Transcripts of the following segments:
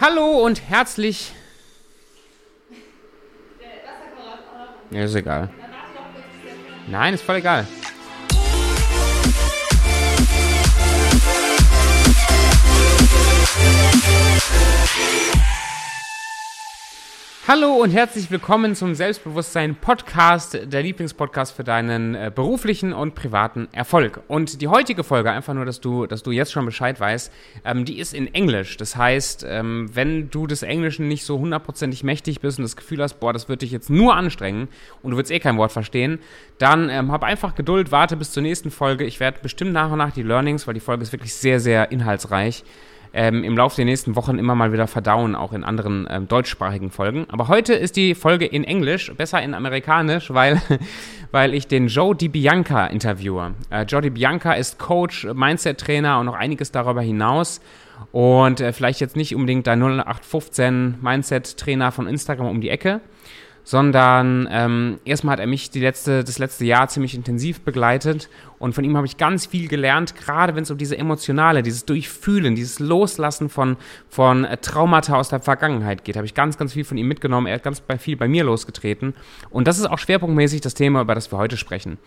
Hallo und herzlich. Ja, ist egal. Nein, ist voll egal. Hallo und herzlich willkommen zum Selbstbewusstsein Podcast, der Lieblingspodcast für deinen äh, beruflichen und privaten Erfolg. Und die heutige Folge, einfach nur, dass du, dass du jetzt schon Bescheid weißt, ähm, die ist in Englisch. Das heißt, ähm, wenn du des Englischen nicht so hundertprozentig mächtig bist und das Gefühl hast, boah, das wird dich jetzt nur anstrengen und du willst eh kein Wort verstehen, dann ähm, hab einfach Geduld, warte bis zur nächsten Folge. Ich werde bestimmt nach und nach die Learnings, weil die Folge ist wirklich sehr, sehr inhaltsreich ähm, im Laufe der nächsten Wochen immer mal wieder verdauen, auch in anderen ähm, deutschsprachigen Folgen. Aber heute ist die Folge in Englisch, besser in amerikanisch, weil, weil ich den Joe DiBianca interviewe. Äh, Joe DiBianca ist Coach, Mindset-Trainer und noch einiges darüber hinaus. Und äh, vielleicht jetzt nicht unbedingt der 0815 Mindset-Trainer von Instagram um die Ecke, sondern ähm, erstmal hat er mich die letzte, das letzte Jahr ziemlich intensiv begleitet und von ihm habe ich ganz viel gelernt, gerade wenn es um diese emotionale, dieses Durchfühlen, dieses Loslassen von, von äh, Traumata aus der Vergangenheit geht. Habe ich ganz, ganz viel von ihm mitgenommen. Er hat ganz viel bei mir losgetreten und das ist auch schwerpunktmäßig das Thema, über das wir heute sprechen.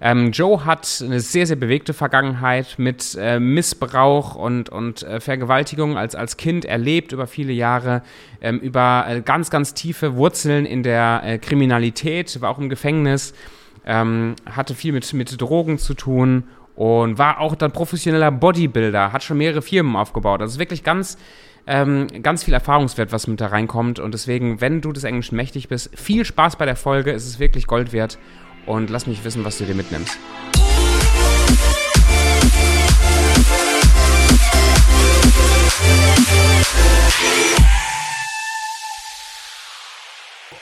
Ähm, Joe hat eine sehr, sehr bewegte Vergangenheit mit äh, Missbrauch und, und äh, Vergewaltigung als, als Kind erlebt über viele Jahre, ähm, über äh, ganz, ganz tiefe Wurzeln in der äh, Kriminalität, war auch im Gefängnis, ähm, hatte viel mit, mit Drogen zu tun und war auch dann professioneller Bodybuilder, hat schon mehrere Firmen aufgebaut. Also wirklich ganz, ähm, ganz viel Erfahrungswert, was mit da reinkommt. Und deswegen, wenn du des Englischen mächtig bist, viel Spaß bei der Folge. Es ist wirklich Gold wert. Und lass mich wissen, was du dir mitnimmst.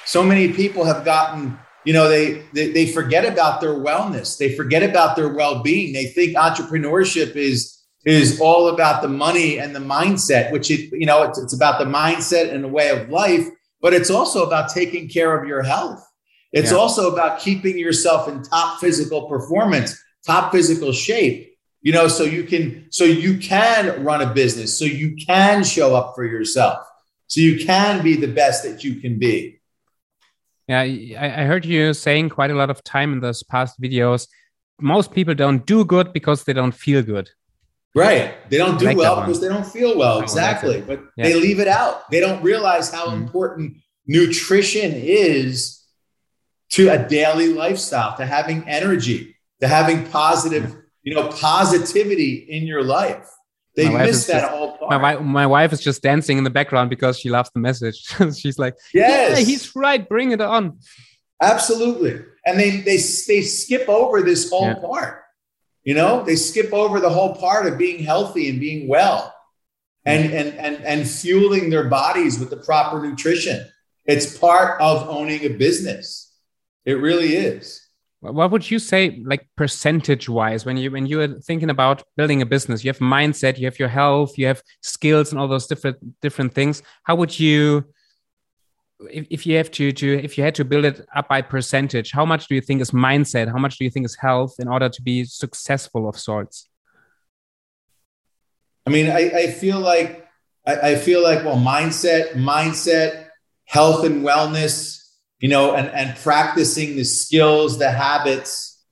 So many people have gotten you know they, they they forget about their wellness. They forget about their well-being. They think entrepreneurship is is all about the money and the mindset which it you know it's, it's about the mindset and the way of life but it's also about taking care of your health it's yeah. also about keeping yourself in top physical performance top physical shape you know so you can so you can run a business so you can show up for yourself so you can be the best that you can be yeah, I, heard you saying quite a lot of time in those past videos. Most people don't do good because they don't feel good. Right. They don't do like well because they don't feel well. Exactly. But yeah. they leave it out. They don't realize how mm-hmm. important nutrition is to a daily lifestyle, to having energy, to having positive, you know, positivity in your life. They miss that just, whole part. My wife, my wife is just dancing in the background because she loves the message. She's like, yes. Yeah, he's right. Bring it on." Absolutely, and they they they skip over this whole yeah. part. You know, they skip over the whole part of being healthy and being well, and and and and fueling their bodies with the proper nutrition. It's part of owning a business. It really is. What would you say like percentage wise when you when you are thinking about building a business you have mindset you have your health you have skills and all those different different things. How would you if, if you have to to if you had to build it up by percentage how much do you think is mindset? How much do you think is health in order to be successful of sorts? I mean i, I feel like I, I feel like well mindset mindset health and wellness you know, and, and practicing the skills, the habits,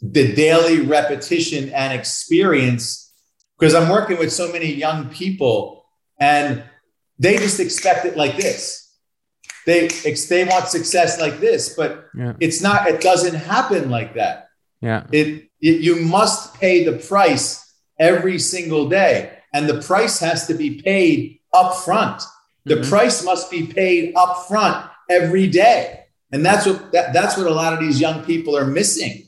the daily repetition and experience. Because I'm working with so many young people and they just expect it like this. They, they want success like this, but yeah. it's not, it doesn't happen like that. Yeah. It, it, you must pay the price every single day. And the price has to be paid up front. The mm-hmm. price must be paid up front every day. And that's what that, that's what a lot of these young people are missing.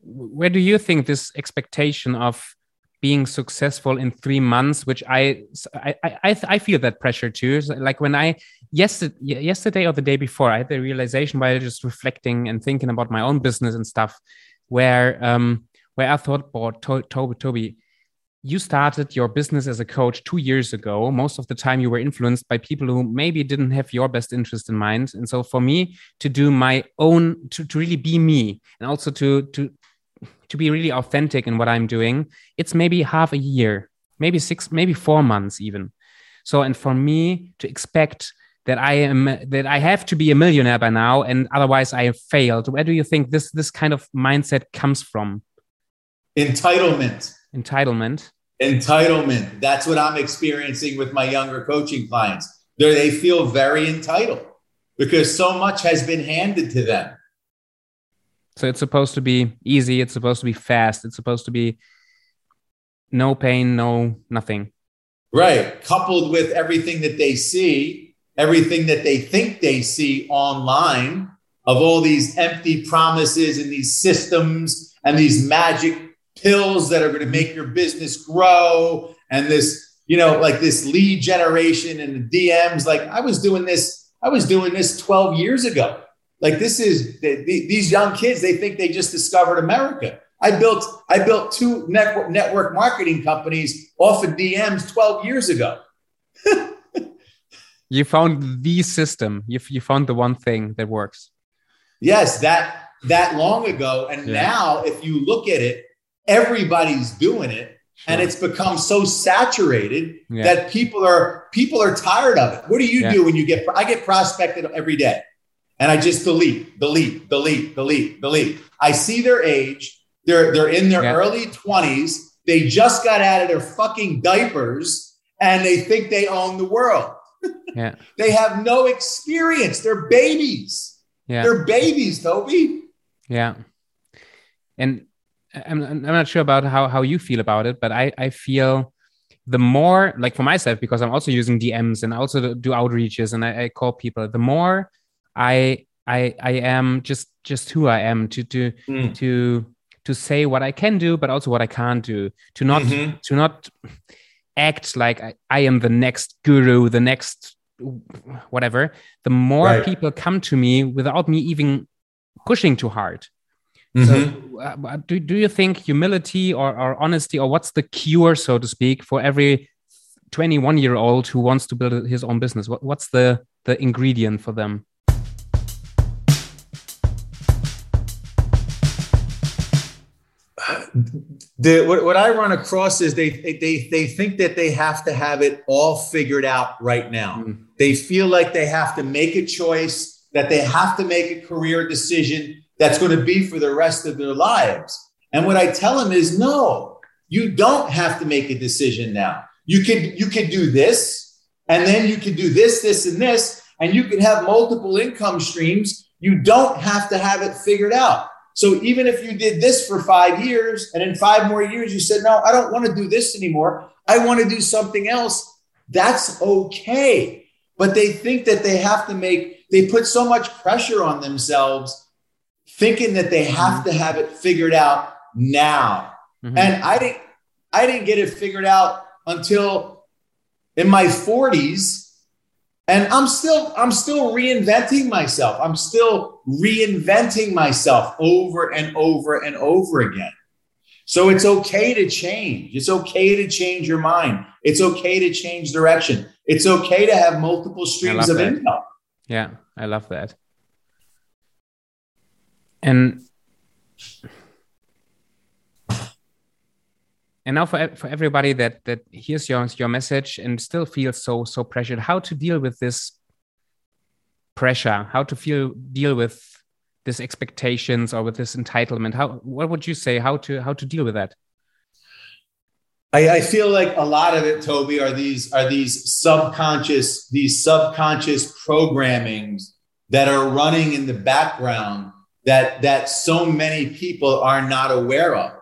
Where do you think this expectation of being successful in three months, which I I I, I feel that pressure too. Like when I yesterday yesterday or the day before, I had the realization while just reflecting and thinking about my own business and stuff, where um where I thought, boy, Toby, Toby, you started your business as a coach two years ago. Most of the time, you were influenced by people who maybe didn't have your best interest in mind. And so, for me to do my own, to, to really be me, and also to to to be really authentic in what I'm doing, it's maybe half a year, maybe six, maybe four months even. So, and for me to expect that I am that I have to be a millionaire by now, and otherwise I have failed. Where do you think this this kind of mindset comes from? Entitlement. Entitlement. Entitlement. That's what I'm experiencing with my younger coaching clients. They're, they feel very entitled because so much has been handed to them. So it's supposed to be easy. It's supposed to be fast. It's supposed to be no pain, no nothing. Right. Coupled with everything that they see, everything that they think they see online of all these empty promises and these systems and these magic pills that are going to make your business grow and this, you know, like this lead generation and the DMs. Like I was doing this, I was doing this 12 years ago. Like this is these young kids, they think they just discovered America. I built I built two network network marketing companies off of DMs 12 years ago. you found the system. You, you found the one thing that works. Yes, that that long ago. And yeah. now if you look at it, everybody's doing it. Sure. And it's become so saturated yeah. that people are people are tired of it. What do you yeah. do when you get I get prospected every day and I just delete, delete, delete, delete, delete. I see their age. They're they're in their yeah. early 20s. They just got out of their fucking diapers and they think they own the world. Yeah. they have no experience. They're babies. Yeah. They're babies, Toby. Yeah. And I'm, I'm not sure about how, how you feel about it, but I, I feel the more like for myself, because I'm also using DMs and I also do outreaches and I, I call people, the more I I I am just just who I am to to mm. to to say what I can do, but also what I can't do. To not mm-hmm. to not act like I, I am the next guru, the next whatever. The more right. people come to me without me even pushing too hard. Mm-hmm. So, uh, do, do you think humility or, or honesty, or what's the cure, so to speak, for every 21 year old who wants to build his own business? What, what's the, the ingredient for them? the what, what I run across is they they they think that they have to have it all figured out right now. Mm. They feel like they have to make a choice, that they have to make a career decision that's going to be for the rest of their lives. And what I tell them is no, you don't have to make a decision now. You could you could do this and then you could do this this and this and you can have multiple income streams. You don't have to have it figured out. So even if you did this for five years and in five more years you said, no, I don't want to do this anymore. I want to do something else. That's okay. But they think that they have to make, they put so much pressure on themselves thinking that they have mm-hmm. to have it figured out now. Mm-hmm. And I didn't, I didn't get it figured out until in my 40s and i'm still i'm still reinventing myself i'm still reinventing myself over and over and over again so it's okay to change it's okay to change your mind it's okay to change direction it's okay to have multiple streams of that. income yeah i love that and and now for, for everybody that that hears your your message and still feels so so pressured how to deal with this pressure? How to feel deal with this expectations or with this entitlement? How what would you say? How to how to deal with that? I, I feel like a lot of it, Toby, are these are these subconscious these subconscious programmings that are running in the background that that so many people are not aware of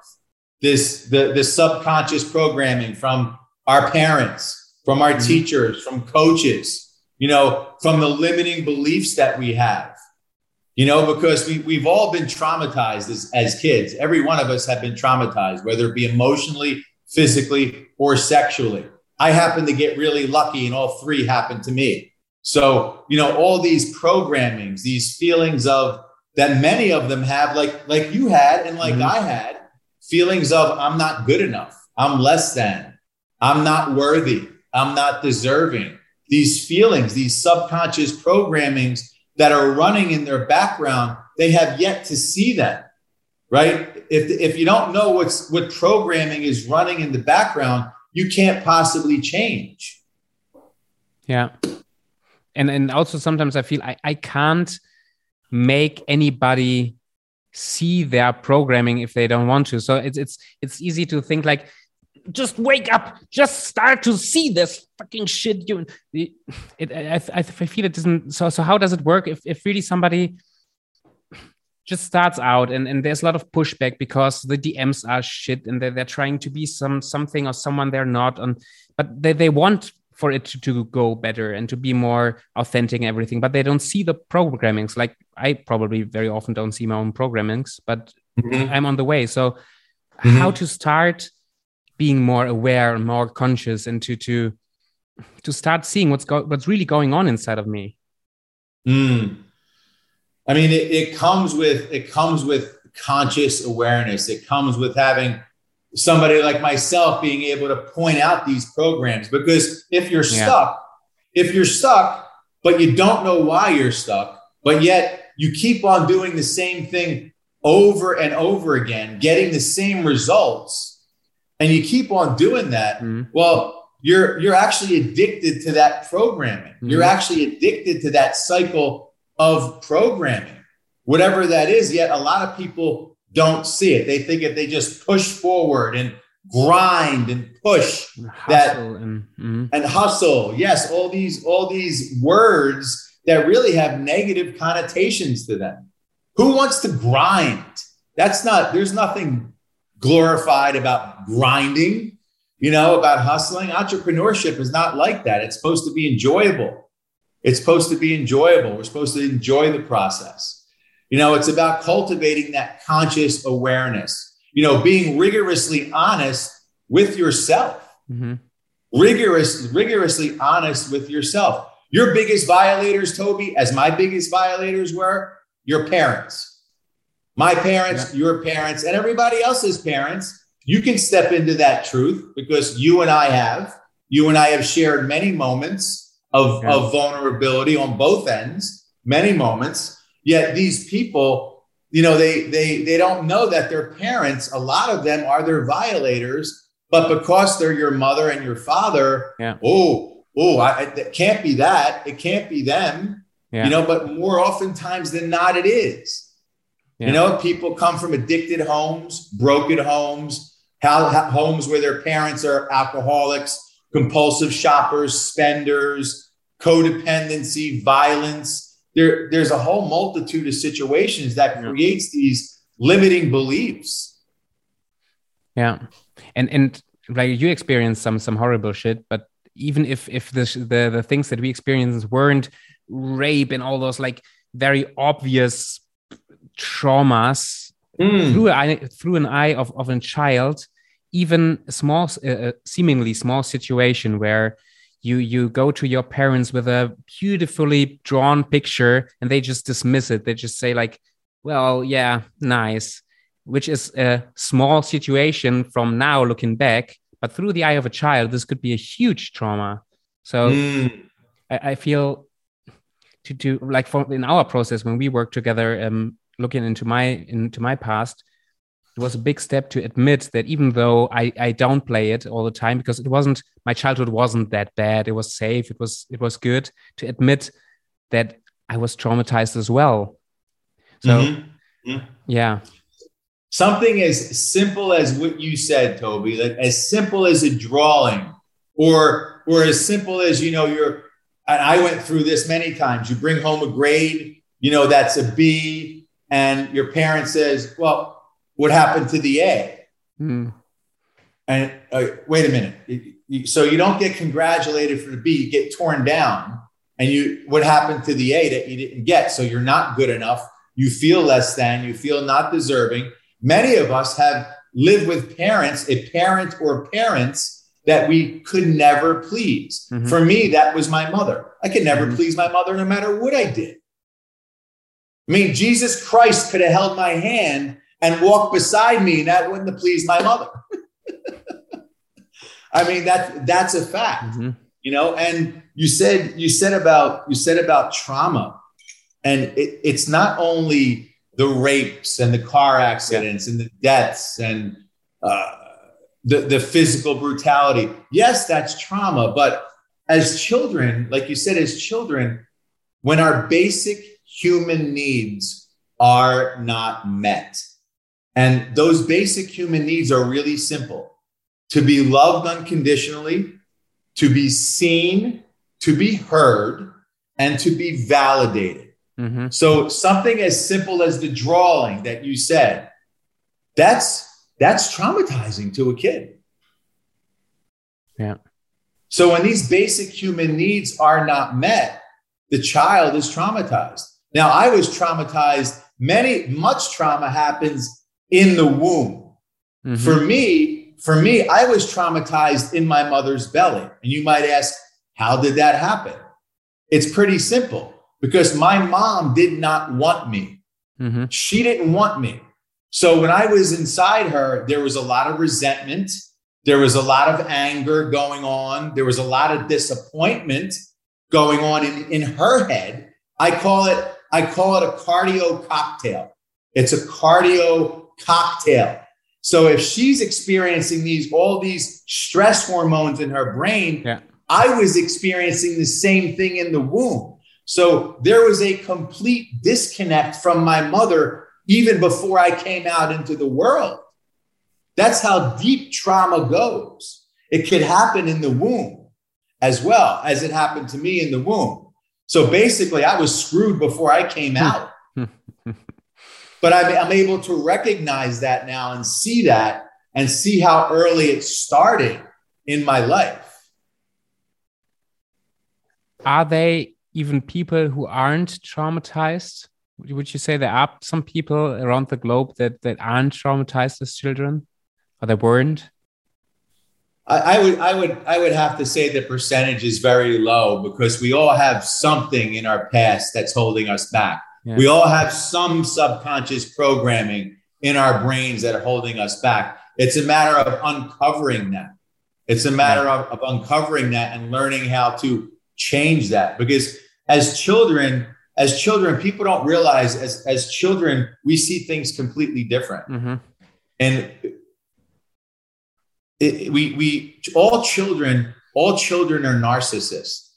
this the, the subconscious programming from our parents, from our mm-hmm. teachers, from coaches, you know, from the limiting beliefs that we have. You know, because we, we've all been traumatized as, as kids. Every one of us have been traumatized, whether it be emotionally, physically, or sexually. I happen to get really lucky, and all three happened to me. So, you know, all these programmings, these feelings of that many of them have, like like you had and like mm-hmm. I had, feelings of I'm not good enough, I'm less than, I'm not worthy, I'm not deserving. These feelings, these subconscious programmings that are running in their background, they have yet to see them, right? If, if you don't know what's what programming is running in the background, you can't possibly change. Yeah. And and also sometimes I feel I, I can't make anybody see their programming if they don't want to. So it's it's it's easy to think like just wake up, just start to see this fucking shit. You, it, I, I feel it doesn't. So so how does it work if if really somebody just starts out and, and there's a lot of pushback because the DMs are shit and they're, they're trying to be some something or someone they're not on, but they, they want for it to, to go better and to be more authentic and everything, but they don't see the programmings. Like I probably very often don't see my own programmings, but mm-hmm. I'm on the way. So mm-hmm. how to start being more aware and more conscious and to to to start seeing what's go- what's really going on inside of me. Mm. I mean, it, it comes with it comes with conscious awareness. It comes with having somebody like myself being able to point out these programs because if you're yeah. stuck, if you're stuck, but you don't know why you're stuck, but yet you keep on doing the same thing over and over again, getting the same results, and you keep on doing that, mm-hmm. well, you're you're actually addicted to that programming. Mm-hmm. You're actually addicted to that cycle of programming, whatever that is. Yet a lot of people don't see it. They think if they just push forward and grind and push and that and, mm-hmm. and hustle, yes, all these all these words that really have negative connotations to them. Who wants to grind? That's not. There's nothing glorified about grinding. You know about hustling. Entrepreneurship is not like that. It's supposed to be enjoyable. It's supposed to be enjoyable. We're supposed to enjoy the process. You know, it's about cultivating that conscious awareness, you know, being rigorously honest with yourself. Mm-hmm. Rigorous, rigorously honest with yourself. Your biggest violators, Toby, as my biggest violators were, your parents. My parents, yeah. your parents, and everybody else's parents. You can step into that truth because you and I have. You and I have shared many moments of, yeah. of vulnerability on both ends, many moments. Yet these people, you know, they they they don't know that their parents, a lot of them are their violators, but because they're your mother and your father, yeah. oh, oh, I, it can't be that. It can't be them. Yeah. You know, but more oftentimes than not, it is. Yeah. You know, people come from addicted homes, broken homes, homes where their parents are alcoholics, compulsive shoppers, spenders, codependency, violence there, there's a whole multitude of situations that creates these limiting beliefs. Yeah, and and like you experienced some some horrible shit, but even if if the the, the things that we experienced weren't rape and all those like very obvious traumas mm. through eye, through an eye of, of a child even a small uh, uh seemingly small situation where you you go to your parents with a beautifully drawn picture and they just dismiss it they just say like well yeah nice which is a small situation from now looking back but through the eye of a child this could be a huge trauma so mm. I, I, feel to do like for in our process when we work together um looking into my into my past it was a big step to admit that even though I, I don't play it all the time because it wasn't my childhood wasn't that bad. It was safe. It was it was good to admit that i was traumatized as well. So mm-hmm. Mm-hmm. yeah. Something as simple as what you said toby like as simple as a drawing or or as simple as you know you're and i went through this many times. You bring home a grade you know that's a b and your parent says well what happened to the A? Mm. And uh, wait a minute. so you don't get congratulated for the B, you get torn down. And you, what happened to the A that you didn't get? So you're not good enough. You feel less than, you feel not deserving. Many of us have lived with parents, a parent or parents that we could never please. Mm-hmm. For me, that was my mother. I could never mm-hmm. please my mother no matter what I did. I mean, Jesus Christ could have held my hand and walk beside me, and that wouldn't have pleased my mother. I mean, that that's a fact, mm-hmm. you know. And you said you said about you said about trauma, and it, it's not only the rapes and the car accidents yeah. and the deaths and uh, the the physical brutality. Yes, that's trauma, but as children, like you said, as children, when our basic human needs are not met, and those basic human needs are really simple to be loved unconditionally, to be seen, to be heard, and to be validated. Mm-hmm. So something as simple as the drawing that you said, that's that's traumatizing to a kid. Yeah. So when these basic human needs are not met, the child is traumatized. Now I was traumatized. Many much trauma happens in the womb. Mm-hmm. For me, for me, I was traumatized in my mother's belly. And you might ask, how did that happen? It's pretty simple because my mom did not want me. Mm-hmm. She didn't want me. So when I was inside her, there was a lot of resentment. There was a lot of anger going on. There was a lot of disappointment going on in, in her head. I call it, I call it a cardio cocktail. It's a cardio cocktail. So if she's experiencing these all these stress hormones in her brain, yeah. I was experiencing the same thing in the womb. So there was a complete disconnect from my mother even before I came out into the world. That's how deep trauma goes. It could happen in the womb as well as it happened to me in the womb. So basically, I was screwed before I came hmm. out. But I'm, I'm able to recognize that now and see that and see how early it started in my life. Are they even people who aren't traumatized? Would you say there are some people around the globe that, that aren't traumatized as children, or they weren't? I, I would, I would, I would have to say the percentage is very low because we all have something in our past that's holding us back. Yeah. We all have some subconscious programming in our brains that are holding us back. It's a matter of uncovering that. It's a matter yeah. of, of uncovering that and learning how to change that because as children as children people don't realize as as children we see things completely different mm-hmm. and it, we we all children all children are narcissists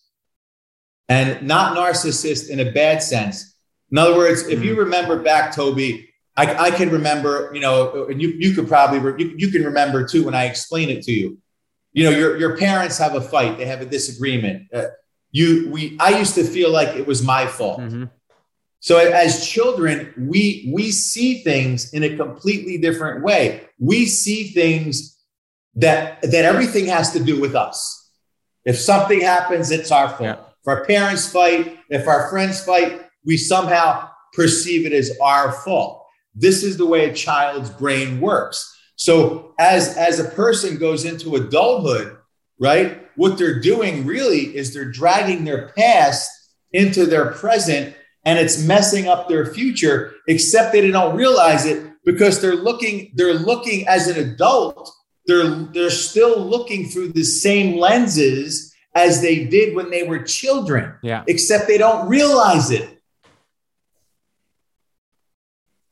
and not narcissists in a bad sense in other words if you mm-hmm. remember back toby I, I can remember you know and you, you could probably you, you can remember too when i explain it to you. You know your, your parents have a fight. They have a disagreement. Uh, you we i used to feel like it was my fault. Mm-hmm. so as children we we see things in a completely different way. We see things that that everything has to do with us. If something happens it's our fault. Yeah. if our parents fight if our friends fight we somehow perceive it as our fault. This is the way a child's brain works. So as as a person goes into adulthood right what they're doing really is they're dragging their past into their present and it's messing up their future except they don't realize it because they're looking they're looking as an adult they're they're still looking through the same lenses as they did when they were children yeah. except they don't realize it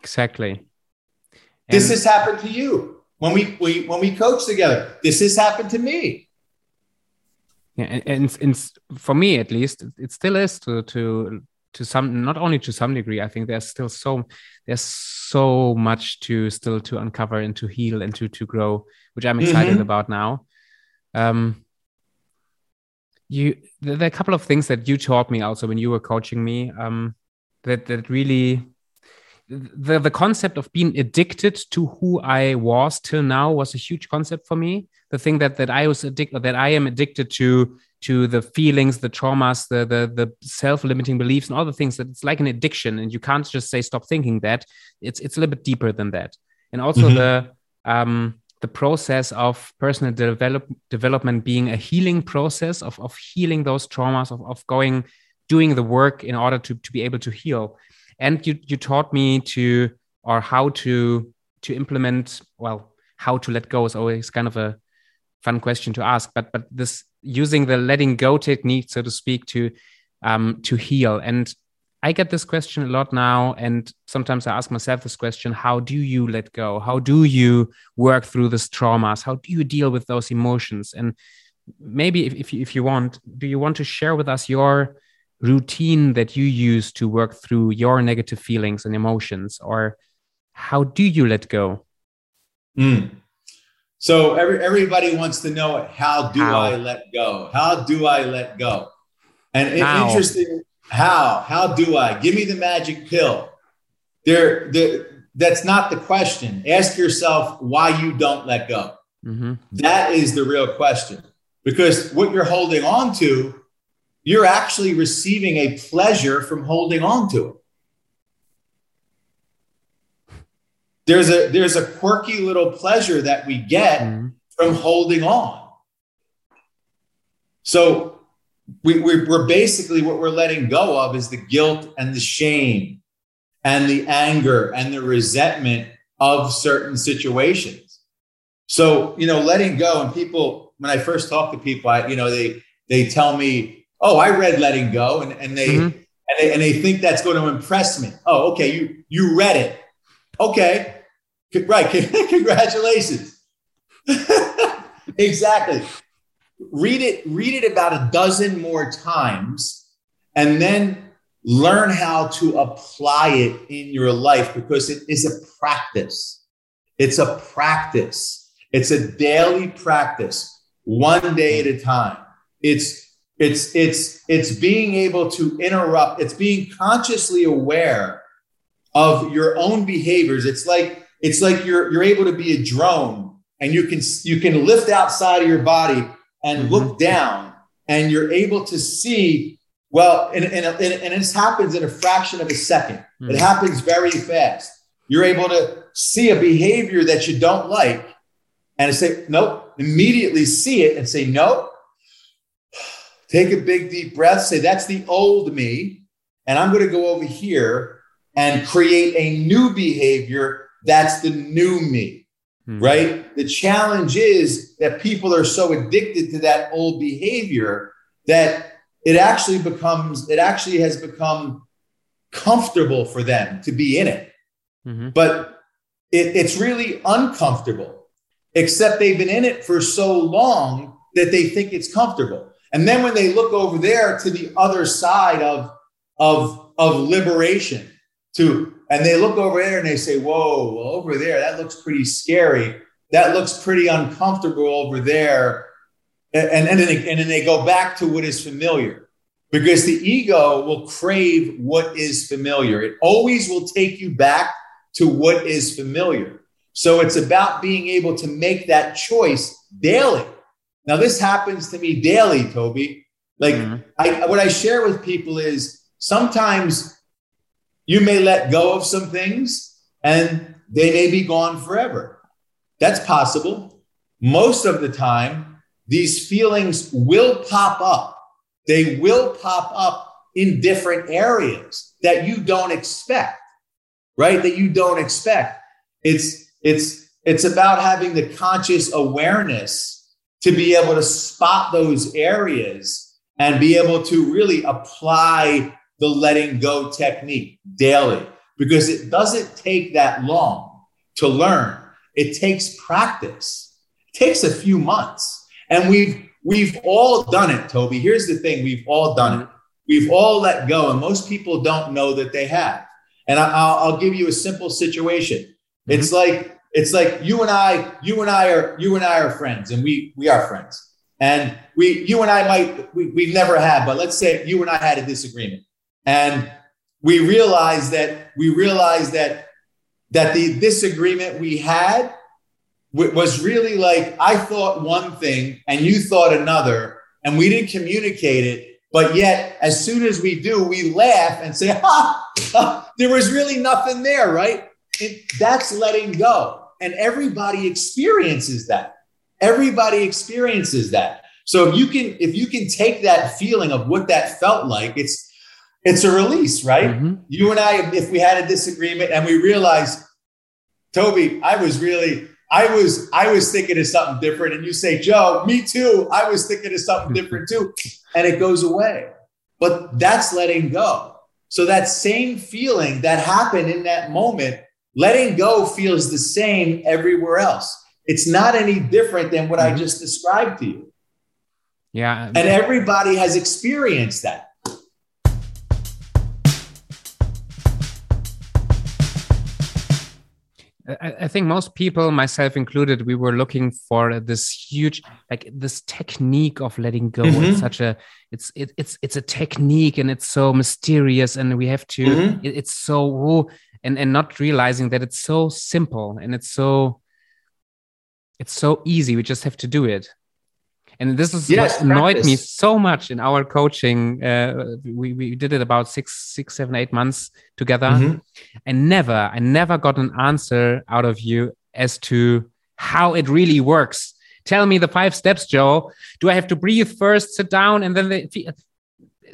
exactly. And this has happened to you. When we, we when we coach together this has happened to me. Yeah and, and, and for me at least it still is to to to some not only to some degree i think there's still so there's so much to still to uncover and to heal and to to grow which i'm excited mm-hmm. about now. Um you there are a couple of things that you taught me also when you were coaching me um that that really the the concept of being addicted to who I was till now was a huge concept for me. The thing that that I was addicted that I am addicted to to the feelings, the traumas, the the the self-limiting beliefs, and all the things that it's like an addiction, and you can't just say stop thinking that. It's it's a little bit deeper than that, and also mm-hmm. the um the process of personal develop, development being a healing process of of healing those traumas of of going doing the work in order to to be able to heal and you you taught me to or how to to implement well how to let go is always kind of a fun question to ask but but this using the letting go technique so to speak to um to heal. And i get this question a lot now and sometimes i ask myself this question how do you let go? How do you work through these traumas? How do you deal with those emotions? And maybe if, if, you, if you want, do you want to share with us your routine that you use to work through your negative feelings and emotions, or how do you let go? Mm. So every, everybody wants to know how do how? I let go? How do I let go? And how? interesting, how? How do I? Give me the magic pill. There, the, that's not the question. Ask yourself why you don't let go. Mm-hmm. That is the real question. Because what you're holding on to, you're actually receiving a pleasure from holding on to it. There's a there's a quirky little pleasure that we get mm-hmm. from holding on. So we, we, we're basically what we're letting go of is the guilt and the shame and the anger and the resentment of certain situations. So, you know, letting go and people, when I first talk to people, I, you know, they, they tell me, oh, I read letting go and, and they, mm-hmm. and they, and they think that's going to impress me. Oh, okay. You, you read it. Okay. Right. Congratulations. exactly. Read it, read it about a dozen more times and then learn how to apply it in your life because it is a practice. It's a practice. It's a daily practice, one day at a time. It's it's it's it's being able to interrupt, it's being consciously aware of your own behaviors. It's like it's like you're you're able to be a drone and you can you can lift outside of your body and mm-hmm. look down and you're able to see well, and, and, and, and this happens in a fraction of a 2nd mm-hmm. It happens very fast. You're able to see a behavior that you don't like and say, nope, immediately see it and say, nope. Take a big deep breath, say, that's the old me. And I'm going to go over here and create a new behavior. That's the new me, mm-hmm. right? The challenge is that people are so addicted to that old behavior that it actually becomes it actually has become comfortable for them to be in it mm-hmm. but it, it's really uncomfortable except they've been in it for so long that they think it's comfortable and then when they look over there to the other side of of of liberation to and they look over there and they say whoa well, over there that looks pretty scary that looks pretty uncomfortable over there and, and, then they, and then they go back to what is familiar because the ego will crave what is familiar. It always will take you back to what is familiar. So it's about being able to make that choice daily. Now, this happens to me daily, Toby. Like mm-hmm. I, what I share with people is sometimes you may let go of some things and they may be gone forever. That's possible. Most of the time, these feelings will pop up. They will pop up in different areas that you don't expect, right? That you don't expect. It's it's it's about having the conscious awareness to be able to spot those areas and be able to really apply the letting go technique daily because it doesn't take that long to learn. It takes practice. It takes a few months and we've we've all done it, Toby. Here's the thing: we've all done it. We've all let go, and most people don't know that they have. And I, will I'll give you a simple situation. Mm-hmm. It's like it's like you and I, you and I are you and I are friends, and we we are friends. And we, you and I might, we, we've never had, but let's say you and I had a disagreement, and we realized that we realized that that the disagreement we had was really like I thought one thing and you thought another, and we didn't communicate it. But yet, as soon as we do, we laugh and say, ha, ha there was really nothing there, right? It, that's letting go. And everybody experiences that. Everybody experiences that. So if you can, if you can take that feeling of what that felt like, it's it's a release, right? Mm-hmm. You and I, if we had a disagreement and we realized, Toby, I was really I was I was thinking of something different, and you say, Joe, me too. I was thinking of something different too, and it goes away. But that's letting go. So that same feeling that happened in that moment, letting go feels the same everywhere else. It's not any different than what I mm-hmm. just described to you. Yeah. And everybody has experienced that. I, think most people, myself included, we were looking for this huge, like this technique of letting go. Mm-hmm. It's such a, it's it, it's it's a technique, and it's so mysterious, and we have to. Mm-hmm. It, it's so, and and not realizing that it's so simple, and it's so, it's so easy. We just have to do it and this is yes, what annoyed practice. me so much in our coaching uh, we, we did it about six six seven eight months together mm-hmm. and never i never got an answer out of you as to how it really works tell me the five steps joe do i have to breathe first sit down and then the,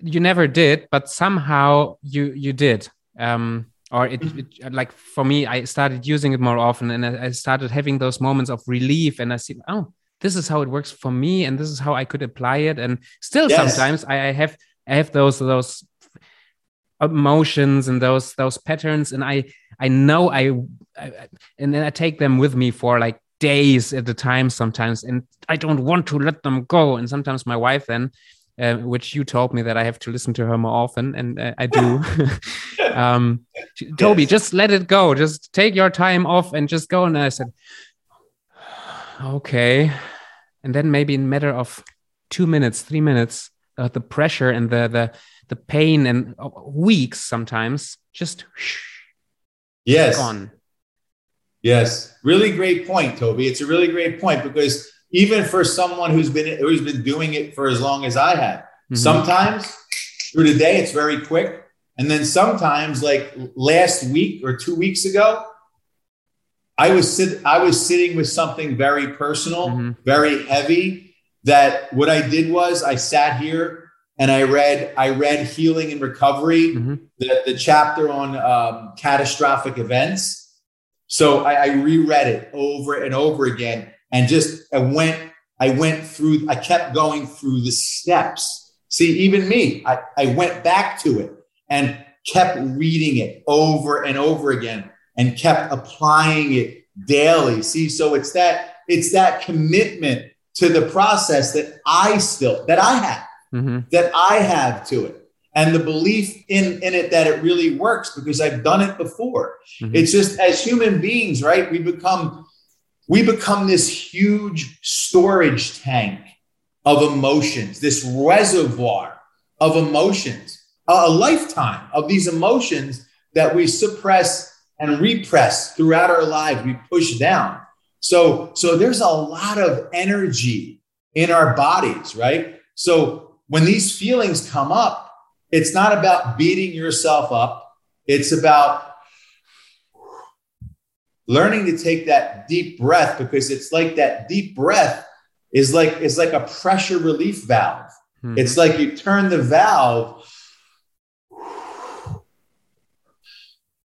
you never did but somehow you you did um, or it, it, like for me i started using it more often and I, I started having those moments of relief and i see oh this is how it works for me and this is how i could apply it and still yes. sometimes I, I have i have those those emotions and those those patterns and i i know I, I, and then i take them with me for like days at a time sometimes and i don't want to let them go and sometimes my wife then uh, which you told me that i have to listen to her more often and uh, i do um, toby yes. just let it go. Just take your time off and just go. And i said okay. And then maybe in matter of two minutes three minutes uh, the pressure and the the the pain and uh, weeks sometimes just yes. gone. Yes. Really great point toby. It's a really great point because even for someone who's been who's been doing it for as long as i have mm-hmm. sometimes through the day it's very quick and then sometimes like last week or two weeks ago I was sit I was sitting with something very personal, mm-hmm. very heavy. That what I did was I sat here and I read I read Healing and Recovery, mm-hmm. the, the chapter on um, catastrophic events. So I, I reread it over and over again, and just I went I went through I kept going through the steps. See, even me, I, I went back to it and kept reading it over and over again and kept applying it daily. See, so it's that it's that commitment to the process that I still that I have mm-hmm. that I have to it and the belief in in it that it really works because I've done it before. Mm-hmm. It's just as human beings, right? We become we become this huge storage tank of emotions, this reservoir of emotions, a, lifetime of these emotions that we suppress and repress throughout our lives. We push down. So, so there's a lot of energy in our bodies, right? So when these feelings come up, it's not about beating yourself up. It's about learning to take that deep breath because it's like that deep breath is like it's like a pressure relief valve. Mm-hmm. It's like you turn the valve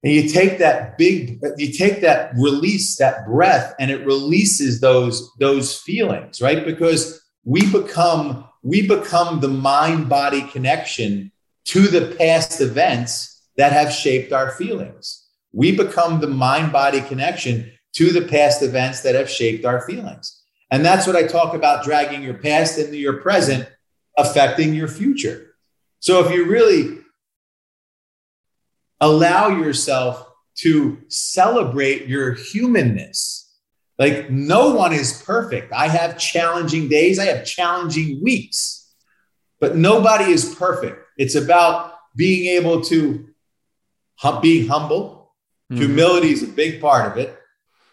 and you take that big you take that release that breath and it releases those those feelings right? Because we become we become the mind body connection to the past events that have shaped our feelings. We become the mind body connection to the past events that have shaped our feelings. And that's what i talk about dragging your past into your present affecting your future. So if you really allow yourself to celebrate your humanness. Like, no one is perfect. I have challenging days, I have challenging weeks, but nobody is perfect. It's about being able to hum- be humble. Mm-hmm. Humility is a big part of it.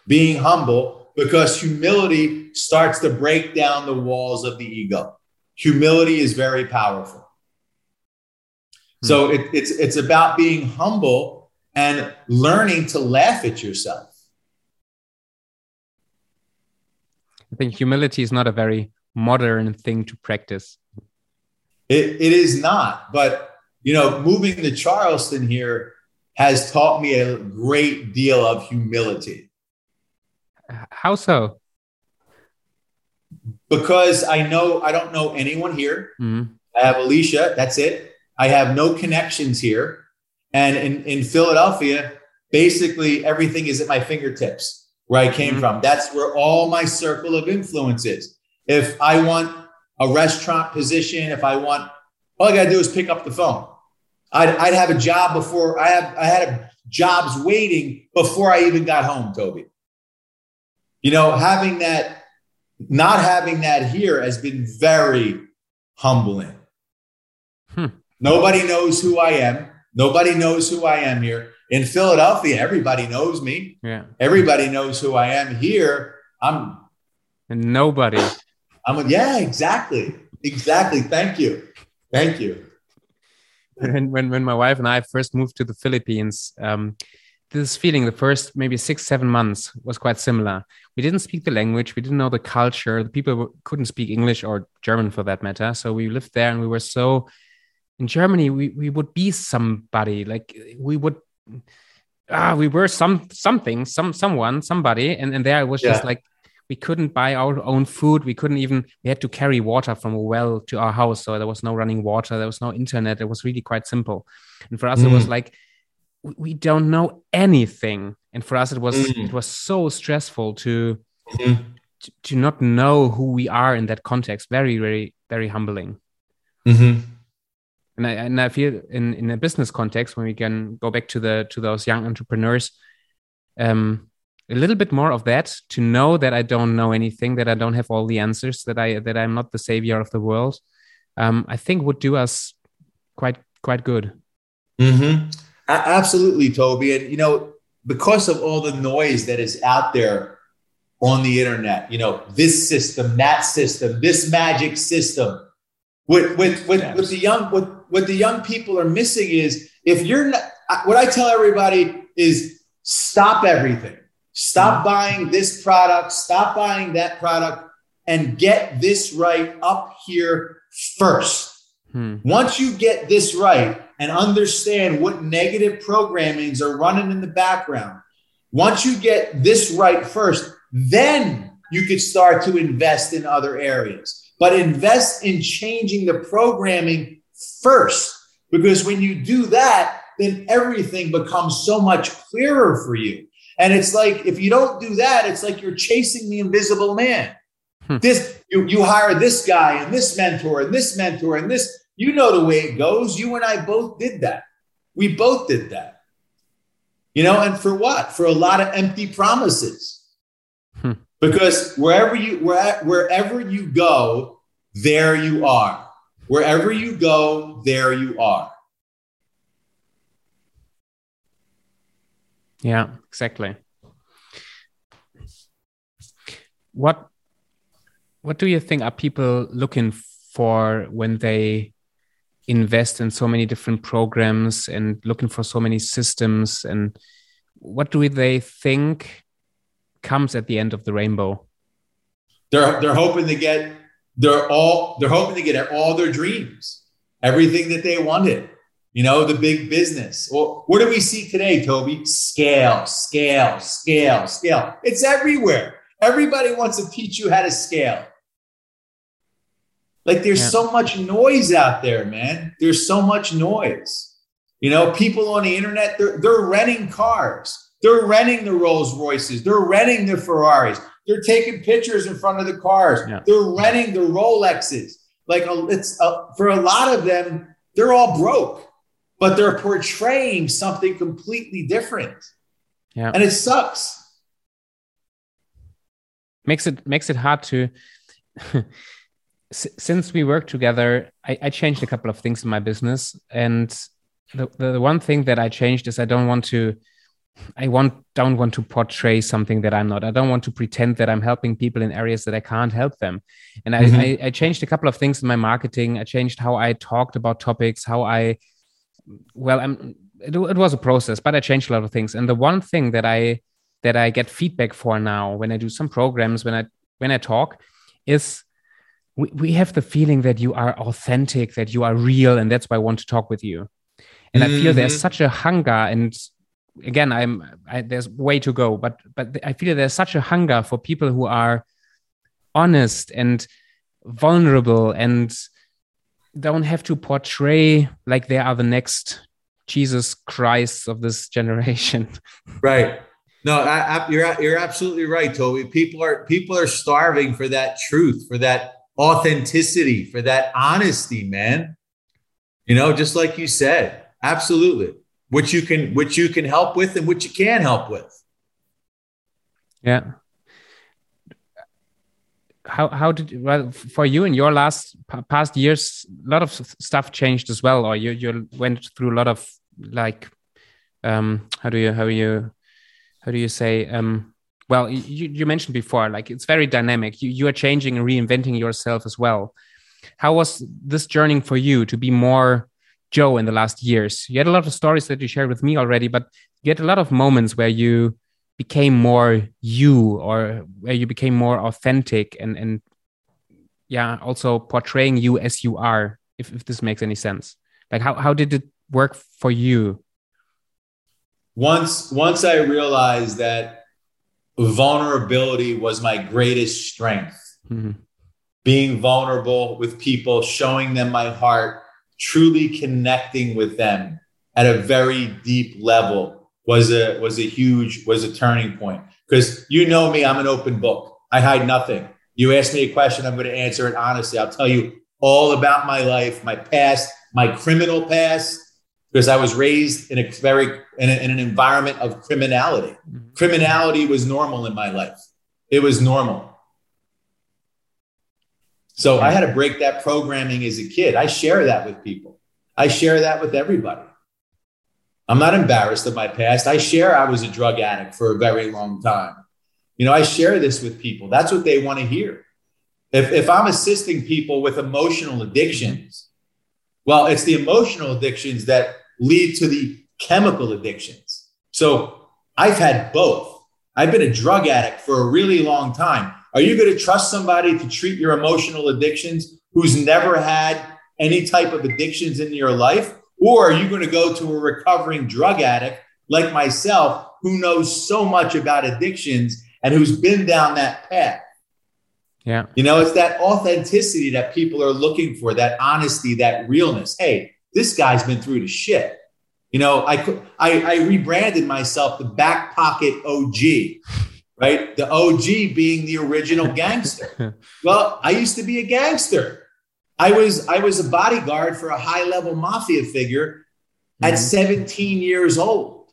Being humble, because humility starts to break down the walls of the ego. Humility is very powerful. So hmm. it, it's it's about being humble and learning to laugh at yourself. I think humility is not a very modern thing to practice. It, it is not, but you know, moving to Charleston here has taught me a great deal of humility. How so? Because I know I don't know anyone here. Mm-hmm. I have Alicia. That's it. I have no connections here. And in, in Philadelphia, basically everything is at my fingertips where I came mm-hmm. from. That's where all my circle of influence is. If I want a restaurant position, if I want, all I got to do is pick up the phone. I'd, I'd have a job before I have I had jobs waiting before I even got home, Toby. You know, having that, not having that here has been very humbling. Nobody knows who I am. Nobody knows who I am here. In Philadelphia, everybody knows me. Yeah. Everybody knows who I am here. I'm and nobody. I'm a, yeah, exactly. Exactly. Thank you. Thank you. When, when, when my wife and I first moved to the Philippines, um, this feeling the first maybe six seven months was quite similar we didn't speak the language we didn't know the culture the people couldn't speak english or german for that matter so we lived there and we were so in germany we, we would be somebody like we would ah we were some something some someone somebody and, and there it was yeah. just like we couldn't buy our own food we couldn't even we had to carry water from a well to our house so there was no running water there was no internet it was really quite simple and for us mm. it was mm. like we don't know anything and for us it was mm. it was so stressful to, mm-hmm. to, to not know who we are in that context very very very humbling mm-hmm. And I, and I feel in in a business context when we can go back to the to those young entrepreneurs um a little bit more of that to know that I don't know anything that I don't have all the answers that I that I'm not the savior of the world um I think would do us quite quite good mm-hmm. Absolutely, Toby. And, you know, because of all the noise that is out there on the internet, you know, this system, that system, this magic system, With what, yes. what the young, what, what the young people are missing is if you're not, what I tell everybody is stop everything. Stop mm-hmm. buying this product, stop buying that product, and get this right up here first. Hmm. Once you get this right, and understand what negative programmings are running in the background. Once you get this right first, then you could start to invest in other areas. But invest in changing the programming first, because when you do that, then everything becomes so much clearer for you. And it's like if you don't do that, it's like you're chasing the invisible man. Hmm. This you, you hire this guy and this mentor and this mentor and this you know the way it goes. You and I both did that. We both did that. You know, and for what? For a lot of empty promises. Hmm. Because wherever you where, wherever you go, there you are. Wherever you go, there you are. Yeah, exactly. What what do you think are people looking for when they invest in so many different programs and looking for so many systems and what do they think comes at the end of the rainbow they're they're hoping to get they're all they're hoping to get all their dreams everything that they wanted you know the big business well what do we see today toby scale scale scale scale it's everywhere everybody wants to teach you how to scale like there's yeah. so much noise out there, man. There's so much noise. You know, people on the internet, they're, they're renting cars. They're renting the Rolls Royces. They're renting the Ferraris. They're taking pictures in front of the cars. Yeah. They're renting the Rolexes. Like it's uh, for a lot of them, they're all broke, but they're portraying something completely different. Yeah, and it sucks. Makes it makes it hard to since we work together, I, I, changed a couple of things in my business, and the, the one thing that I changed is I don't want to, I want don't want to portray something that I'm not. I don't want to pretend that I'm helping people in areas that I can't help them. And I, mm-hmm. I, I changed a couple of things in my marketing. I changed how I talked about topics, how I, well, I'm. It, it was a process, but I changed a lot of things. And the one thing that I that I get feedback for now when I do some programs, when I when I talk, is we, we have the feeling that you are authentic, that you are real, and that's why I want to talk with you. And mm-hmm. I feel there's mm-hmm. such a hunger, and again, I'm I, there's way to go, but but I feel there's such a hunger for people who are honest and vulnerable and don't have to portray like they are the next Jesus Christ of this generation. Right. No, I, I, you're you're absolutely right, Toby. People are people are starving for that truth, for that authenticity, for that honesty, man. You know, just like you said, absolutely. Which you can, which you can help with, and which you can help with. Yeah. How how did well for you in your last past years? A lot of stuff changed as well, or you you went through a lot of like, um, how do you how do you how do you say um well you, you mentioned before like it's very dynamic you, you are changing and reinventing yourself as well how was this journey for you to be more joe in the last years you had a lot of stories that you shared with me already but you had a lot of moments where you became more you or where you became more authentic and and yeah also portraying you as you are if, if this makes any sense like how, how did it work for you once once i realized that vulnerability was my greatest strength. Mm-hmm. Being vulnerable with people, showing them my heart, truly connecting with them at a very deep level was a was a huge was a turning point. Because you know me, I'm an open book. I hide nothing. You ask me a question, I'm going to answer it honestly. I'll tell you all about my life, my past, my criminal past, because I was raised in a very in, a, in an environment of criminality. Mm-hmm. Criminality was normal in my life. It was normal. So I had to break that programming as a kid. I share that with people. I share that with everybody. I'm not embarrassed of my past. I share I was a drug addict for a very long time. You know, I share this with people. That's what they want to hear. If, if I'm assisting people with emotional addictions, well, it's the emotional addictions that lead to the chemical addictions. So I've had both. I've been a drug addict for a really long time. Are you going to trust somebody to treat your emotional addictions who's never had any type of addictions in your life? Or are you going to go to a recovering drug addict like myself who knows so much about addictions and who's been down that path? Yeah. You know, it's that authenticity that people are looking for, that honesty, that realness. Hey, this guy's been through the shit. You know, I, I, I rebranded myself the back pocket OG, right? The OG being the original gangster. well, I used to be a gangster. I was I was a bodyguard for a high level mafia figure at mm-hmm. 17 years old.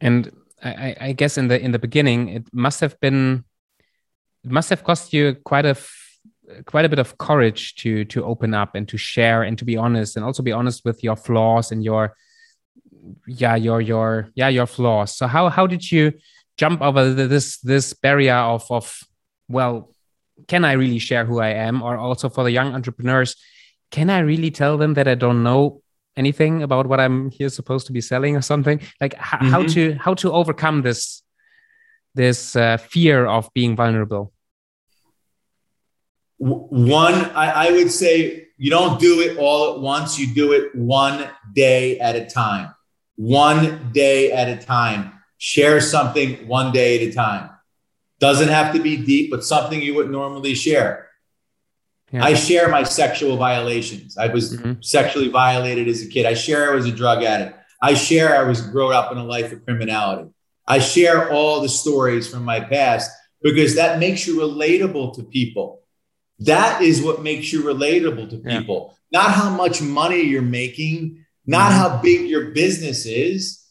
And I, I guess in the in the beginning, it must have been it must have cost you quite a quite a bit of courage to to open up and to share and to be honest and also be honest with your flaws and your yeah your your yeah your flaws so how how did you jump over this this barrier of of well can i really share who i am or also for the young entrepreneurs can i really tell them that i don't know anything about what i'm here supposed to be selling or something like mm -hmm. how mm-hmm. to how to overcome this this uh, fear of being vulnerable one, I, I would say you don't do it all at once. You do it one day at a time. One day at a time. Share something one day at a time. Doesn't have to be deep, but something you would normally share. Yeah. I share my sexual violations. I was mm-hmm. sexually violated as a kid. I share I was a drug addict. I share I was grown up in a life of criminality. I share all the stories from my past because that makes you relatable to people. That is what makes you relatable to people, yeah. not how much money you're making, not mm-hmm. how big your business is,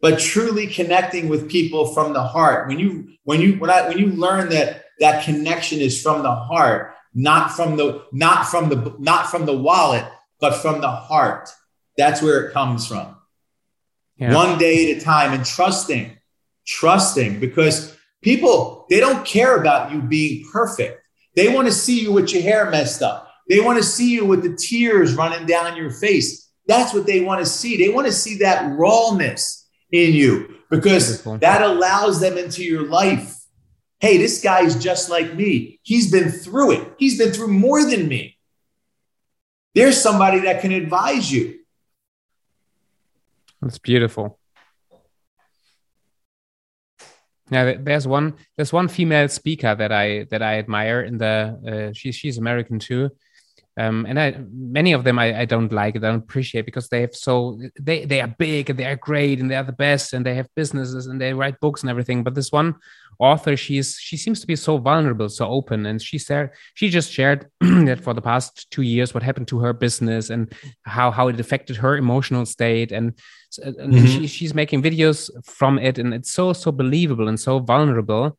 but truly connecting with people from the heart. When you when you when I when you learn that that connection is from the heart, not from the not from the not from the wallet, but from the heart. That's where it comes from. Yeah. One day at a time and trusting, trusting because people they don't care about you being perfect. They want to see you with your hair messed up. They want to see you with the tears running down your face. That's what they want to see. They want to see that rawness in you because that allows them into your life. Hey, this guy's just like me. He's been through it. He's been through more than me. There's somebody that can advise you. That's beautiful. Yeah, there's one there's one female speaker that I that I admire in the uh, she's she's American too, um, and I many of them I, I don't like, I don't appreciate because they have so they they are big and they are great and they are the best and they have businesses and they write books and everything. But this one author, she's she seems to be so vulnerable, so open, and she said she just shared that for the past two years what happened to her business and how how it affected her emotional state, and, and mm-hmm. she, she's making videos from it, and it's so so believable and so vulnerable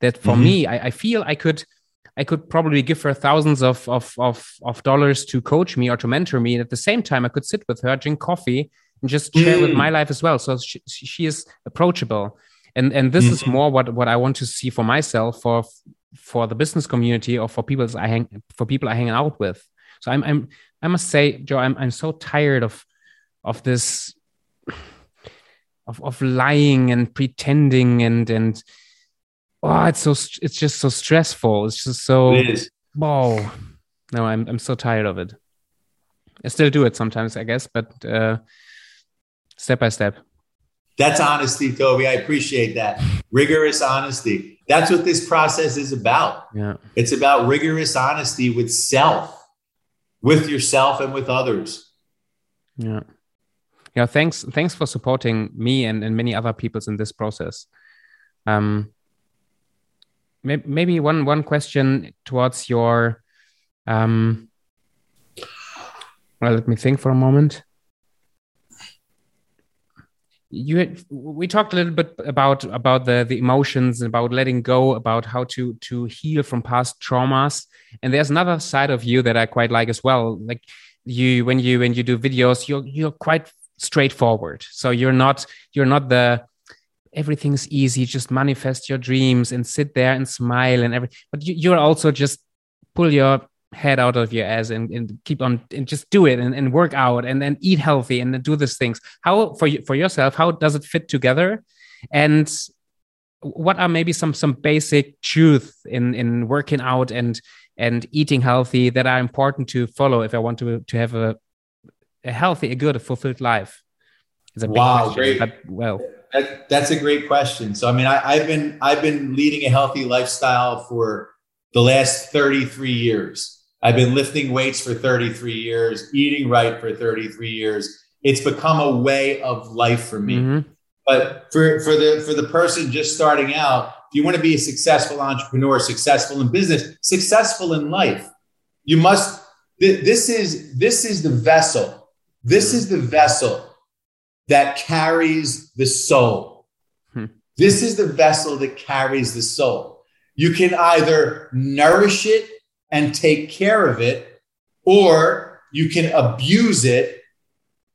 that for mm-hmm. me, I, I feel I could I could probably give her thousands of, of, of, of dollars to coach me or to mentor me. And at the same time, I could sit with her, drink coffee, and just share mm. with my life as well. So she, she is approachable. And, and this mm. is more what, what I want to see for myself, for, for the business community or for people I hang, for people I hang out with. So I'm, I'm, I must say, Joe, I'm, I'm so tired of, of this, of, of lying and pretending and, and, oh, it's so it's just so stressful. It's just so. It is. Oh, no, I'm I'm so tired of it. I still do it sometimes, I guess, but uh, step by step. That's honesty, Toby. I appreciate that. Rigorous honesty. That's what this process is about. Yeah. It's about rigorous honesty with self, with yourself and with others. Yeah. Yeah. Thanks. Thanks for supporting me and, and many other peoples in this process. Um, maybe one one question towards your um well let me think for a moment. You had, we talked a little bit about about the the emotions about letting go about how to to heal from past traumas. And there's another side of you that i quite like as well. Like you when you when you do videos you're you're quite straightforward. So you're not you're not the everything's easy just manifest your dreams and sit there and smile and everything but you, you're also just pull your head out of your ass and, and keep on and just do it and, and work out and then eat healthy and then do these things. How for you for yourself how does it fit together? And what are maybe some some basic truth in in working out and and eating healthy that are important to follow if i want to to have a a healthy a good a fulfilled life? It's a wow question, great. but well that, that's a great question. So, I mean, I, I've been I've been leading a healthy lifestyle for the last 33 years. I've been lifting weights for 33 years, eating right for 33 years. It's become a way of life for me. Mm-hmm. But for, for the for the person just starting out, if you want to be a successful entrepreneur, successful in business, successful in life, you must. This is this is the vessel. This is the vessel that carries the soul. Hmm. This is the vessel that carries the soul. You can either nourish it and take care of it, or you can abuse it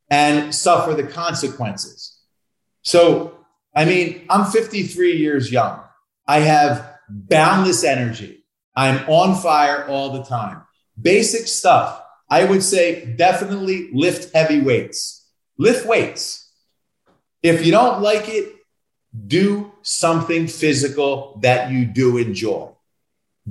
and suffer the consequences. So, I mean, I'm 53 years young. I have boundless energy. I'm on fire all the time. Basic stuff. I would say definitely lift heavy weights lift weights. If you don't like it, do something physical that you do enjoy.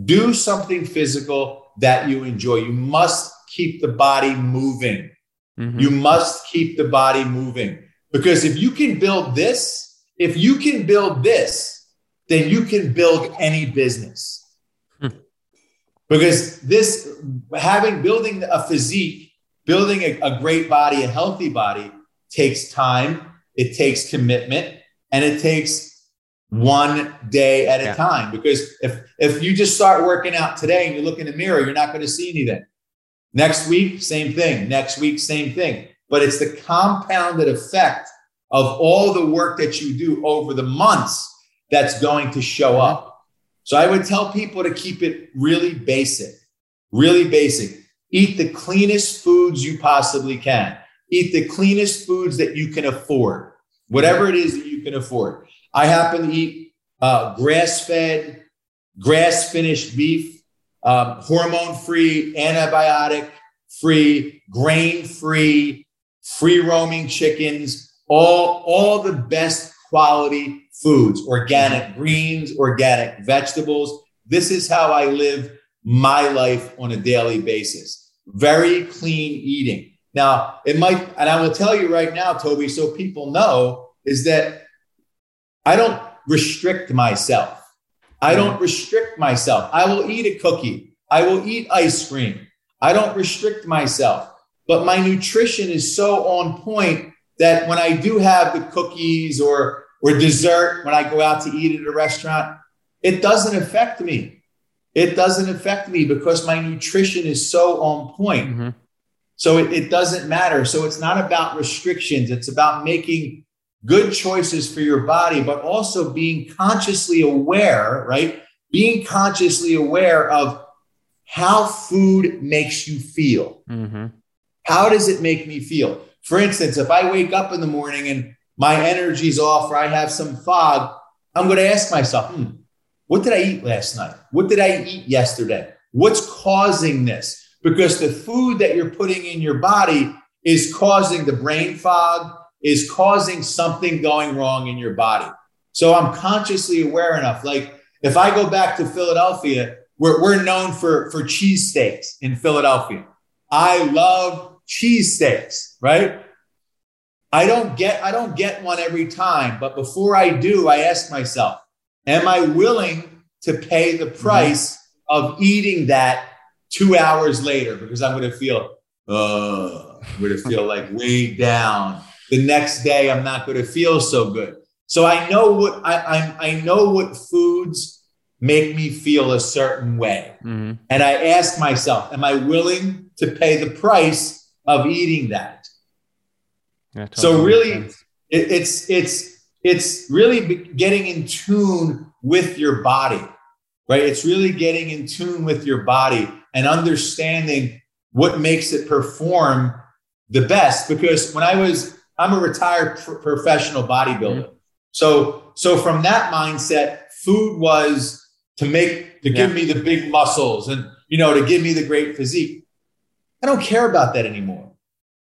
Do something physical that you enjoy. You must keep the body moving. Mm-hmm. You must keep the body moving because if you can build this, if you can build this, then you can build any business. Hmm. Because this, having building a physique, building a, a great body, a healthy body, takes time, it takes commitment, and it takes one day at a yeah. time. Because if if you just start working out today and you look in the mirror, you're not going to see anything. Next week, same thing. Next week, same thing. But it's the compounded effect of all the work that you do over the months that's going to show mm-hmm. up. So I would tell people to keep it really basic, really basic. Eat the cleanest foods you possibly can eat the cleanest foods that you can afford, whatever it is that you can afford. I happen to eat uh, grass fed, grass finished beef, um, hormone free, antibiotic free, grain free, free roaming chickens, all, all the best quality foods, organic greens, organic vegetables. This is how I live my life on a daily basis. Very clean eating. Now, it might, and I will tell you right now, Toby, so people know, is that I don't restrict myself. I don't restrict myself. I will eat a cookie. I will eat ice cream. I don't restrict myself, but my nutrition is so on point that when I do have the cookies or or dessert when I go out to eat at a restaurant, it doesn't affect me. It doesn't affect me because my nutrition is so on point. Mm-hmm. So it, it doesn't matter. So it's not about restrictions. It's about making good choices for your body, but also being consciously aware, right? Being consciously aware of how food makes you feel. Mm-hmm. How does it make me feel? For instance, if I wake up in the morning and my energy's off or I have some fog, I'm going to ask myself, hmm, what did I eat last night? What did I eat yesterday? What's causing this? Because the food that you're putting in your body is causing the brain fog, is causing something going wrong in your body. So I'm consciously aware enough. Like if I go back to Philadelphia, we're, we're known for, for cheesesteaks in Philadelphia. I love cheesesteaks, right? I don't get I don't get one every time, but before I do, I ask myself, am I willing to pay the price mm-hmm. of eating that two hours later? Because I'm going to feel, uh, I'm going to feel like way down. The next day, I'm not going to feel so good. So I know what I, I, I know what foods make me feel a certain way, mm-hmm. and I ask myself, am I willing to pay the price of eating that? Yeah, totally so really, it, it's it's it's really getting in tune with your body, right? It's really getting in tune with your body and understanding what makes it perform the best. Because when I was, I'm a retired pr- professional bodybuilder, mm-hmm. so so from that mindset, food was to make to give me the big muscles and you know to give me the great physique. I don't care about that anymore.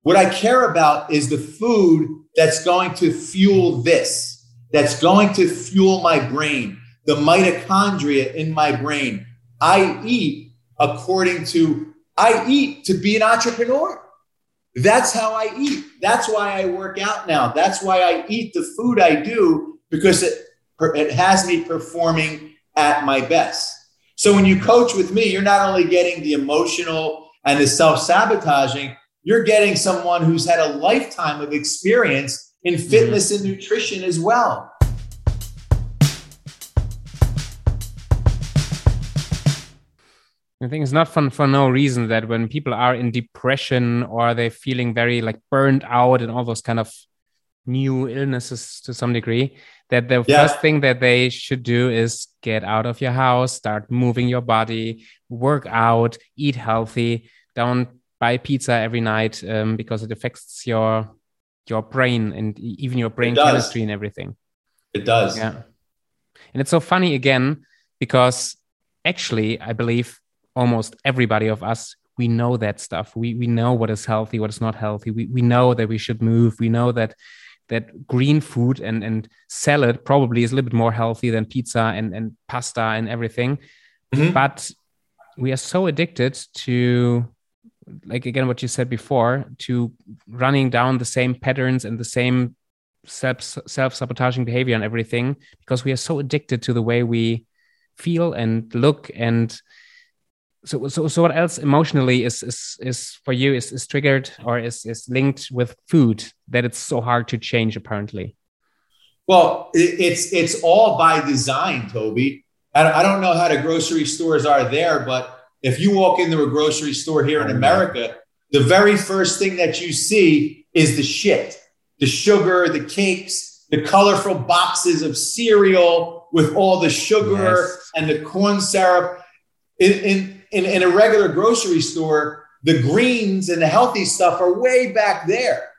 What I care about is the food that's going to fuel this, that's going to fuel my brain, the mitochondria in my brain. I eat according to, I eat to be an entrepreneur. That's how I eat. That's why I work out now. That's why I eat the food I do because it, it has me performing at my best. So when you coach with me, you're not only getting the emotional and the self sabotaging, you're getting someone who's had a lifetime of experience in fitness and nutrition as well. I think it's not fun for no reason that when people are in depression or they're feeling very like burned out and all those kind of new illnesses to some degree, that the yeah. first thing that they should do is get out of your house, start moving your body, work out, eat healthy. Don't buy pizza every night um, because it affects your your brain and even your brain chemistry and everything. It does. Yeah. And it's so funny again because actually I believe almost everybody of us we know that stuff. We we know what is healthy, what is not healthy. We we know that we should move. We know that that green food and and salad probably is a little bit more healthy than pizza and and pasta and everything. Mm-hmm. But we are so addicted to like again what you said before to running down the same patterns and the same self self-sabotaging behavior and everything because we are so addicted to the way we feel and look and so so so what else emotionally is is is for you is, is triggered or is is linked with food that it's so hard to change apparently well it's it's all by design toby I don't know how the grocery stores are there but if you walk into a grocery store here in America, the very first thing that you see is the shit, the sugar, the cakes, the colorful boxes of cereal with all the sugar yes. and the corn syrup. In, in, in, in a regular grocery store, the greens and the healthy stuff are way back there.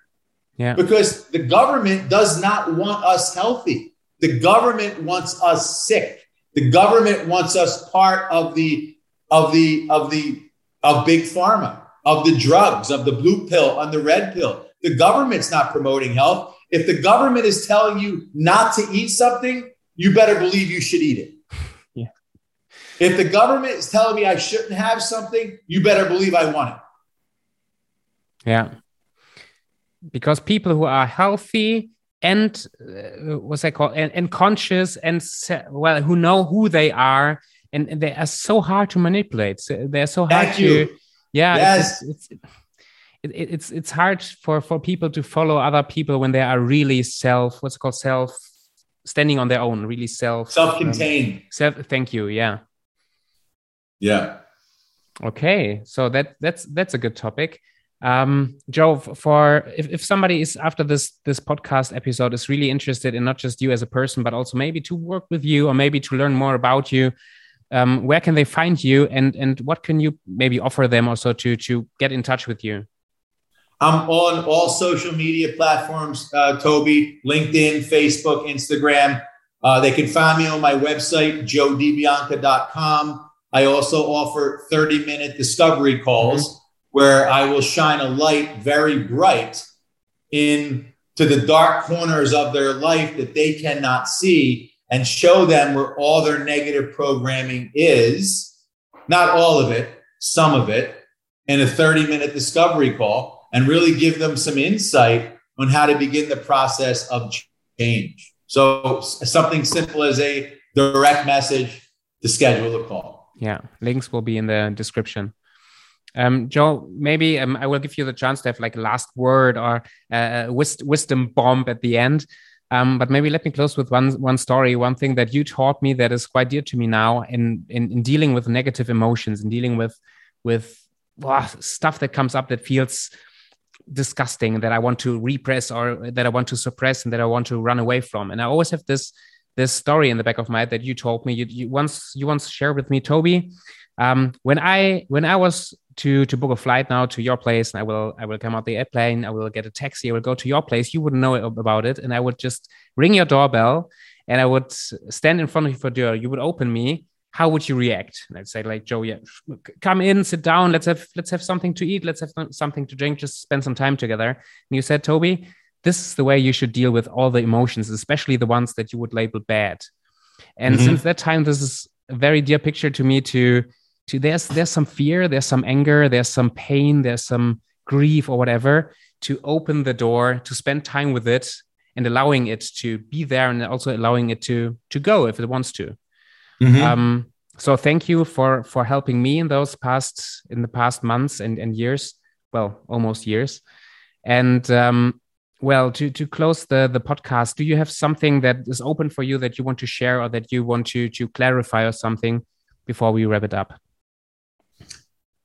Yeah. Because the government does not want us healthy. The government wants us sick. The government wants us part of the of the of the of big pharma, of the drugs, of the blue pill and the red pill. The government's not promoting health. If the government is telling you not to eat something, you better believe you should eat it. If the government is telling me I shouldn't have something, you better believe I want it. Yeah. Because people who are healthy and uh, what's that called and, and conscious and well who know who they are and they are so hard to manipulate. They're so hard Thank to. You. Yeah. Yes. It's, it's, it, it's it's hard for for people to follow other people when they are really self what's it called self standing on their own really self self-contained um, self thank you yeah yeah okay so that that's that's a good topic um joe for if, if somebody is after this this podcast episode is really interested in not just you as a person but also maybe to work with you or maybe to learn more about you um where can they find you and and what can you maybe offer them also to to get in touch with you I'm on all social media platforms, uh, Toby, LinkedIn, Facebook, Instagram. Uh, they can find me on my website, joedibianca.com. I also offer 30 minute discovery calls mm-hmm. where I will shine a light very bright into the dark corners of their life that they cannot see and show them where all their negative programming is. Not all of it, some of it, in a 30 minute discovery call and really give them some insight on how to begin the process of change. So something simple as a direct message to schedule a call. Yeah, links will be in the description. Um, maybe um, I will give you the chance to have like a last word or a wisdom bomb at the end. Um, but maybe let me close with one one story, one thing that you taught me that is quite dear to me now in in, in dealing with negative emotions and dealing with with well, stuff that comes up that feels disgusting that I want to repress or that I want to suppress and that I want to run away from. And I always have this this story in the back of my head that you told me you, you once you once shared with me, Toby. Um, when I when I was to to book a flight now to your place, and I will I will come out the airplane, I will get a taxi, I will go to your place. You wouldn't know about it, and I would just ring your doorbell, and I would stand in front of your door. You would open me, how would you react? Let's say like Joe, yeah, come in, sit down, let's have let's have something to eat, let's have something to drink, just spend some time together. And you said, Toby, this is the way you should deal with all the emotions, especially the ones that you would label bad. And mm-hmm. since that time, this is a very dear picture to me. To to there's there's some fear, there's some anger, there's some pain, there's some grief or whatever. To open the door, to spend time with it, and allowing it to be there, and also allowing it to to go if it wants to. Mm-hmm. Um, so thank you for for helping me in those past in the past months and, and years, well, almost years. And um, well, to to close the the podcast, do you have something that is open for you that you want to share or that you want to to clarify or something before we wrap it up?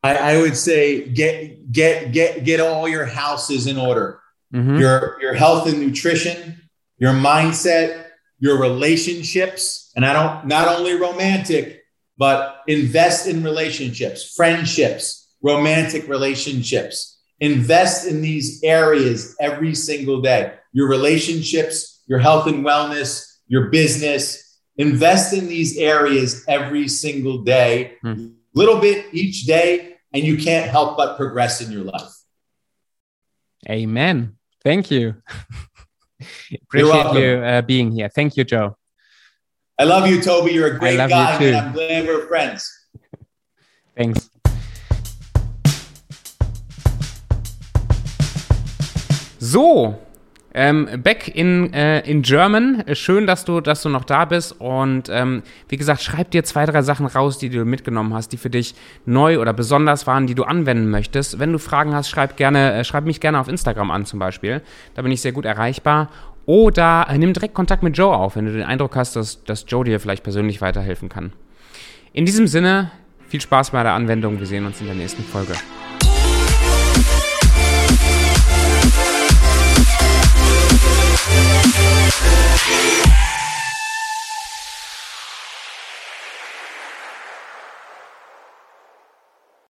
I, I would say get get get get all your houses in order. Mm-hmm. Your your health and nutrition, your mindset, your relationships, and I don't not only romantic, but invest in relationships, friendships, romantic relationships. Invest in these areas every single day. Your relationships, your health and wellness, your business. Invest in these areas every single day, hmm. little bit each day, and you can't help but progress in your life. Amen. Thank you. Appreciate you uh, being here. Thank you, Joe. I love you, Toby. You're a great guy, and I'm glad we're friends. Thanks. So, Ähm, back in, äh, in German. Schön, dass du, dass du noch da bist. Und ähm, wie gesagt, schreib dir zwei, drei Sachen raus, die du mitgenommen hast, die für dich neu oder besonders waren, die du anwenden möchtest. Wenn du Fragen hast, schreib gerne, äh, schreib mich gerne auf Instagram an zum Beispiel. Da bin ich sehr gut erreichbar. Oder äh, nimm direkt Kontakt mit Joe auf, wenn du den Eindruck hast, dass, dass Joe dir vielleicht persönlich weiterhelfen kann. In diesem Sinne, viel Spaß bei der Anwendung. Wir sehen uns in der nächsten Folge. Yeah.